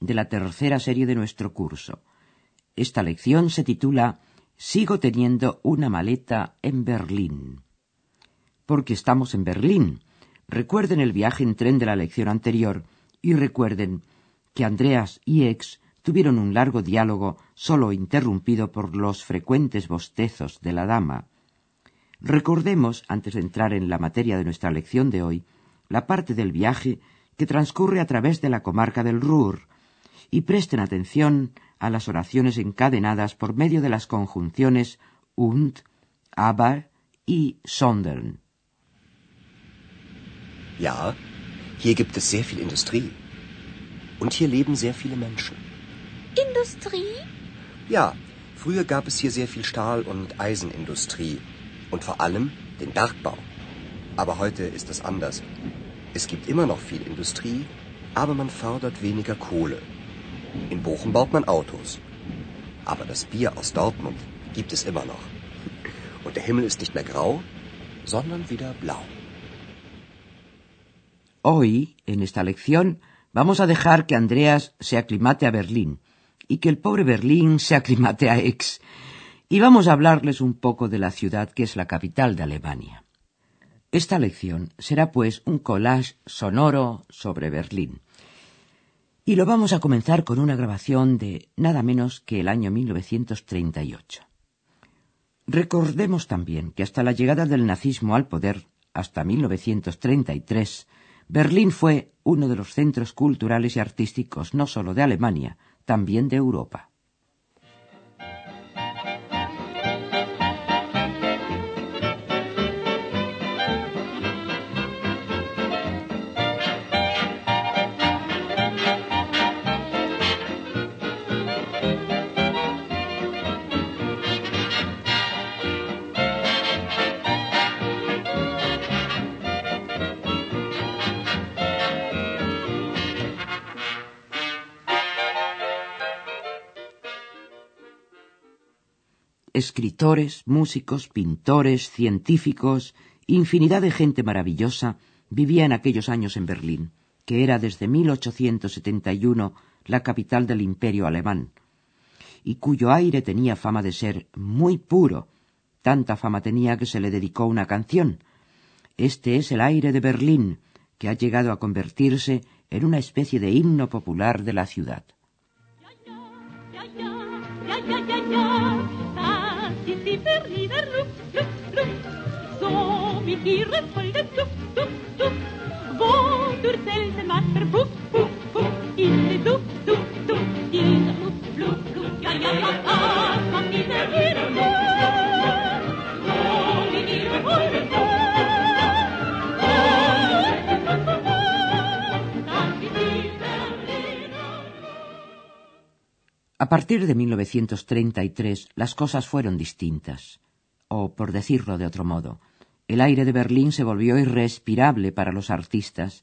de la tercera serie de nuestro curso. Esta lección se titula Sigo teniendo una maleta en Berlín. Porque estamos en Berlín. Recuerden el viaje en tren de la lección anterior y recuerden que Andreas y Ex tuvieron un largo diálogo solo interrumpido por los frecuentes bostezos de la dama. Recordemos, antes de entrar en la materia de nuestra lección de hoy, la parte del viaje que transcurre a través de la comarca del Ruhr, y presten atención a las oraciones encadenadas por medio de las conjunciones und, aber y sondern. Ja, hier gibt es sehr viel Industrie. Und hier leben sehr viele Menschen. Industrie? Ja, früher gab es hier sehr viel Stahl- und Eisenindustrie. Und vor allem den Bergbau. Aber heute ist es anders. Es gibt immer noch viel Industrie, aber man fördert weniger Kohle. In Bochum baut man Autos. Aber das Bier aus Dortmund gibt es immer noch. Und der Himmel ist nicht mehr grau, sondern wieder blau. Hoy, en esta lección, vamos a dejar que Andreas se aclimate a Berlín y que el pobre Berlín se aclimate a Aix. Y vamos a hablarles un poco de la ciudad que es la capital de Alemania. Esta lección será pues un collage sonoro sobre Berlín. Y lo vamos a comenzar con una grabación de nada menos que el año 1938. Recordemos también que hasta la llegada del nazismo al poder, hasta 1933, Berlín fue uno de los centros culturales y artísticos no solo de Alemania, también de Europa. Escritores, músicos, pintores, científicos, infinidad de gente maravillosa vivía en aquellos años en Berlín, que era desde 1871 la capital del imperio alemán, y cuyo aire tenía fama de ser muy puro, tanta fama tenía que se le dedicó una canción. Este es el aire de Berlín, que ha llegado a convertirse en una especie de himno popular de la ciudad. Rieder, Rieder, Lup, Lup, Lup. Som i dyre folde, tupp, tupp, tupp. Våtur selten matter, bupp, bupp, bupp. Inni dupp, dupp, dupp. Din lupp, lupp, lupp, ja, ja, ja, ja. Partir de 1933 las cosas fueron distintas. O, por decirlo de otro modo, el aire de Berlín se volvió irrespirable para los artistas.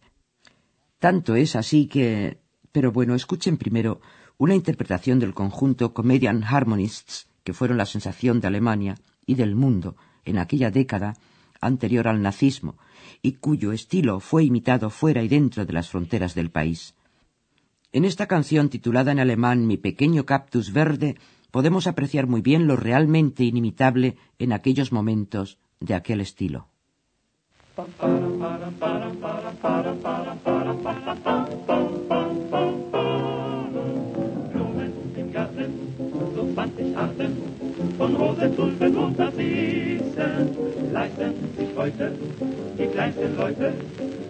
Tanto es así que... Pero bueno, escuchen primero una interpretación del conjunto Comedian Harmonists, que fueron la sensación de Alemania y del mundo en aquella década anterior al nazismo, y cuyo estilo fue imitado fuera y dentro de las fronteras del país. En esta canción titulada en alemán Mi pequeño cactus verde podemos apreciar muy bien lo realmente inimitable en aquellos momentos de aquel estilo.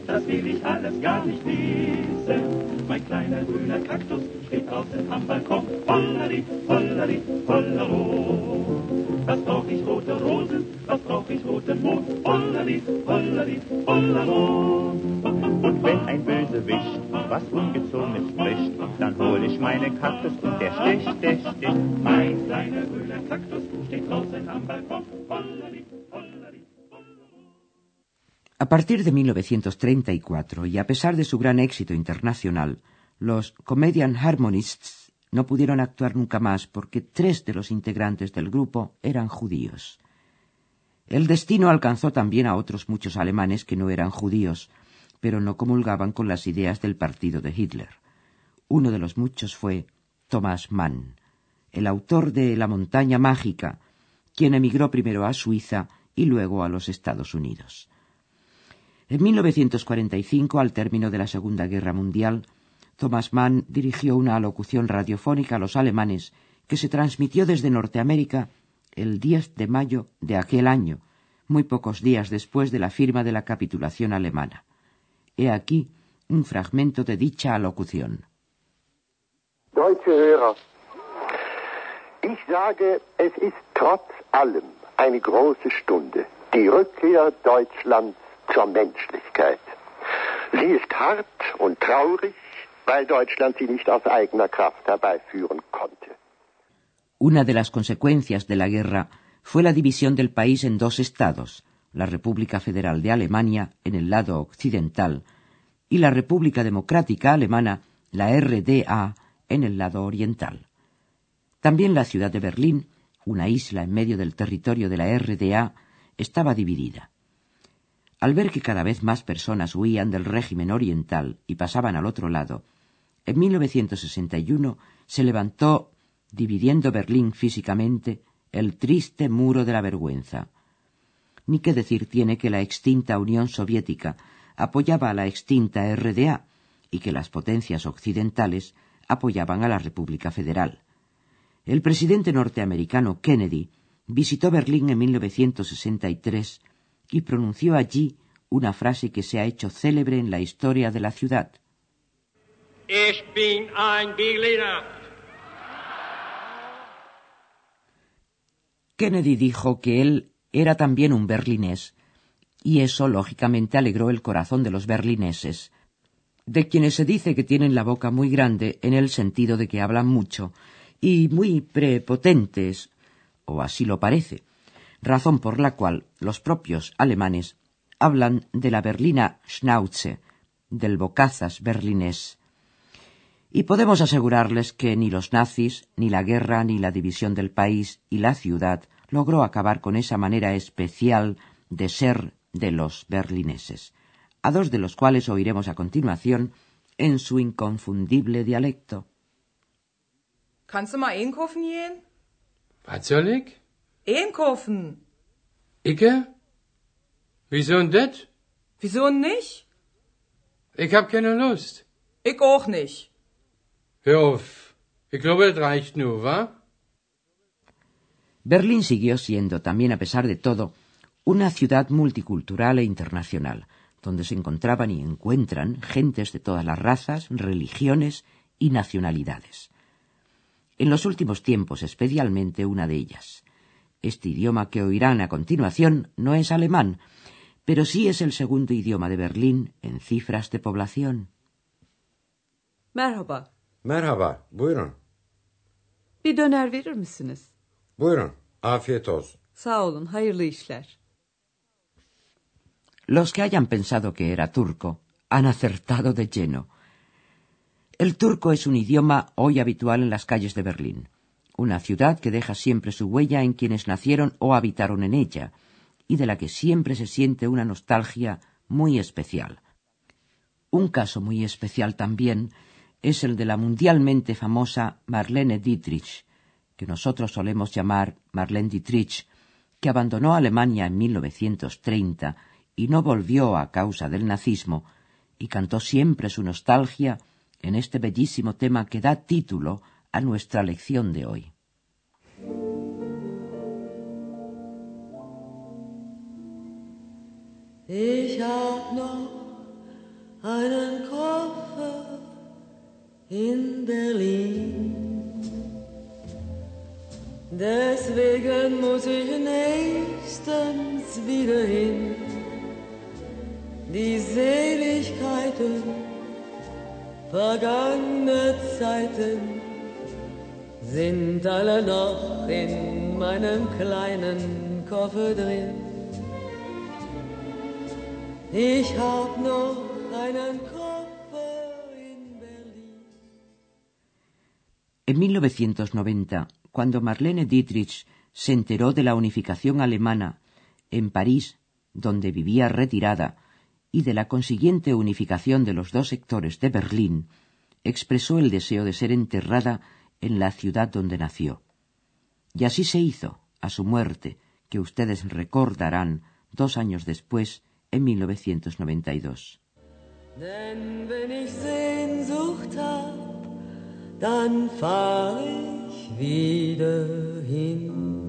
Das will ich alles gar nicht wissen. Mein kleiner grüner Kaktus steht draußen am Balkon. Hollari, hollari, hollero. Was brauch ich rote Rosen, was brauch ich roten Mond? Holladi, holladi, hollado. Und wenn ein Bösewicht was Ungezogenes bricht, dann hol ich meine Kaktus und der sticht, der sticht. Mein kleiner grüner Kaktus steht draußen am Balkon. A partir de 1934, y a pesar de su gran éxito internacional, los Comedian Harmonists no pudieron actuar nunca más porque tres de los integrantes del grupo eran judíos. El destino alcanzó también a otros muchos alemanes que no eran judíos, pero no comulgaban con las ideas del partido de Hitler. Uno de los muchos fue Thomas Mann, el autor de La montaña mágica, quien emigró primero a Suiza y luego a los Estados Unidos. En 1945, al término de la Segunda Guerra Mundial, Thomas Mann dirigió una alocución radiofónica a los alemanes que se transmitió desde Norteamérica el 10 de mayo de aquel año, muy pocos días después de la firma de la capitulación alemana. He aquí un fragmento de dicha alocución. Deutsche Hörer, ich sage, es ist trotz allem eine große Stunde, die Rückkehr Deutschlands zur Menschlichkeit. Sie ist hart und traurig, weil Deutschland sie nicht aus eigener Kraft herbeiführen konnte. Una de las consecuencias de la guerra fue la división del país en dos estados, la República Federal de Alemania en el lado occidental y la República Democrática Alemana, la RDA, en el lado oriental. También la ciudad de Berlín, una isla en medio del territorio de la RDA, estaba dividida. Al ver que cada vez más personas huían del régimen oriental y pasaban al otro lado, en 1961 se levantó, dividiendo Berlín físicamente, el triste muro de la vergüenza. Ni qué decir tiene que la extinta Unión Soviética apoyaba a la extinta RDA y que las potencias occidentales apoyaban a la República Federal. El presidente norteamericano Kennedy visitó Berlín en 1963 y pronunció allí una frase que se ha hecho célebre en la historia de la ciudad. Ich bin ein Berliner. Kennedy dijo que él era también un berlinés, y eso lógicamente alegró el corazón de los berlineses, de quienes se dice que tienen la boca muy grande en el sentido de que hablan mucho y muy prepotentes, o así lo parece, razón por la cual los propios alemanes hablan de la berlina Schnauze, del bocazas berlinés. Y podemos asegurarles que ni los nazis, ni la guerra, ni la división del país y la ciudad logró acabar con esa manera especial de ser de los berlineses, a dos de los cuales oiremos a continuación en su inconfundible dialecto. Kannst du mal einkaufen gehen? Was soll ich? Einkaufen. Icke? Wieso denn das? Wieso nicht? Ich hab keine Lust. Ich auch nicht. Hör auf. Ich glaube, das reicht nur, wa? Berlín siguió siendo, también a pesar de todo, una ciudad multicultural e internacional, donde se encontraban y encuentran gentes de todas las razas, religiones y nacionalidades. En los últimos tiempos, especialmente una de ellas. Este idioma que oirán a continuación no es alemán, pero sí es el segundo idioma de Berlín en cifras de población. Merhaba. Merhaba, buyurun. Bir döner verir misiniz? Buyurun, afiyet olsun. Sağ olun, hayırlı işler. Los que hayan pensado que era turco han acertado de lleno. El turco es un idioma hoy habitual en las calles de Berlín, una ciudad que deja siempre su huella en quienes nacieron o habitaron en ella, y de la que siempre se siente una nostalgia muy especial. Un caso muy especial también es el de la mundialmente famosa Marlene Dietrich, que nosotros solemos llamar Marlene Dietrich, que abandonó Alemania en 1930 y no volvió a causa del nazismo, y cantó siempre su nostalgia en este bellísimo tema que da título a nuestra lección de hoy. Ich hab noch einen Koffer in Berlin. Deswegen muss ich nächstens wieder hin. Die Seligkeiten, vergangene Zeiten sind alle noch in meinem kleinen Koffer drin. Ich hab noch einen Koffer in Berlin. En 1990, cuando Marlene Dietrich se enteró de la unificación alemana en París, donde vivía retirada, y de la consiguiente unificación de los dos sectores de Berlín, expresó el deseo de ser enterrada en la ciudad donde nació. Y así se hizo, a su muerte, que ustedes recordarán dos años después, en 1992. Denn wenn ich Sehnsucht hab, dann fahr ich wieder hin.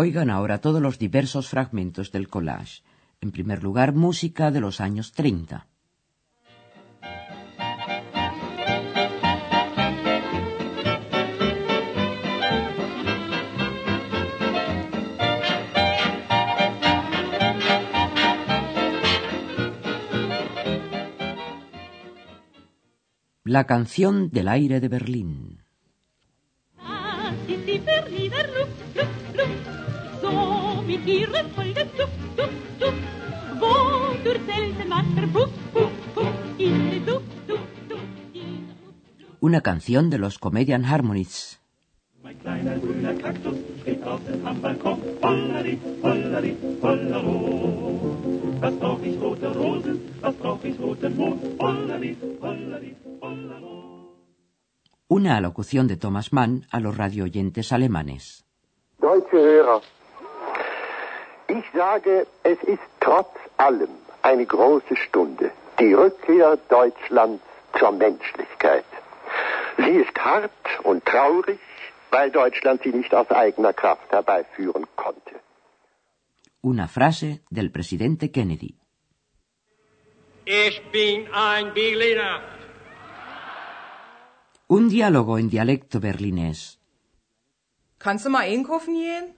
Oigan ahora todos los diversos fragmentos del collage. En primer lugar, música de los años 30. La canción del aire de Berlín. In. Una canción de los Comedian Harmonies. Mein kleiner grüner Kaktus steht draußen am Balkon. Hollari, hollari, hollero. Was brauch ich rote Rosen, was brauch ich roten Mond. Hollari, hollari, hollero. Una alocución de Thomas Mann a los radioyentes alemanes. Deutsche Hörer, ich sage, es ist trotz allem eine große Stunde, die Rückkehr Deutschlands zur Menschlichkeit. Sie ist hart und traurig, weil Deutschland sie nicht aus eigener Kraft herbeiführen konnte. Una frase del presidente Kennedy. Ich bin ein Berliner. Un diálogo en dialecto berlinés. Kannst du mal einkaufen gehen?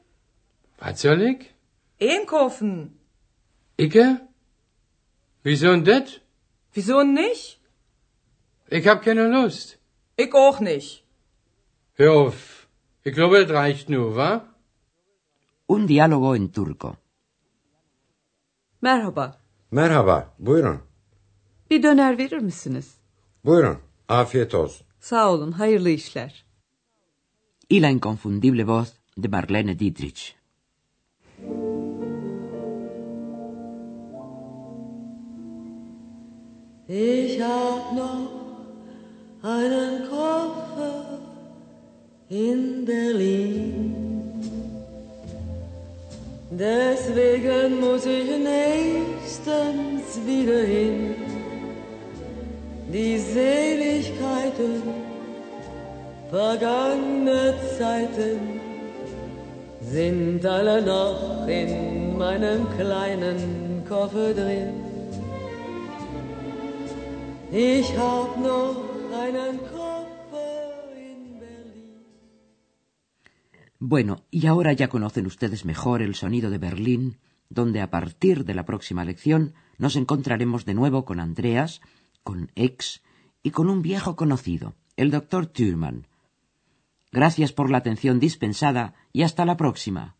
Was soll ich? Einkaufen. Icke? Wieso denn das? Wieso nicht? Ich hab keine Lust. Ich auch nicht. Hör auf. Ich glaube, das reicht nur, wa? Un diálogo en turco. Merhaba. Merhaba, buyurun. Bir döner verir misiniz? Buyurun, afiyet olsun. Sağ olun, hayırlı işler. Y la inconfundible voz de Marlene Dietrich. Ich hab noch einen Koffer in Berlin. Deswegen muss ich nächstens wieder hin. Die Seligkeiten, vergangene Zeiten sind alle noch in meinem kleinen Koffer drin. Ich. Bueno, y ahora ya conocen ustedes mejor el sonido de Berlín, donde a partir de la próxima lección nos encontraremos de nuevo con Andreas, con Ex y con un viejo conocido, el doctor Thürmann. Gracias por la atención dispensada y hasta la próxima.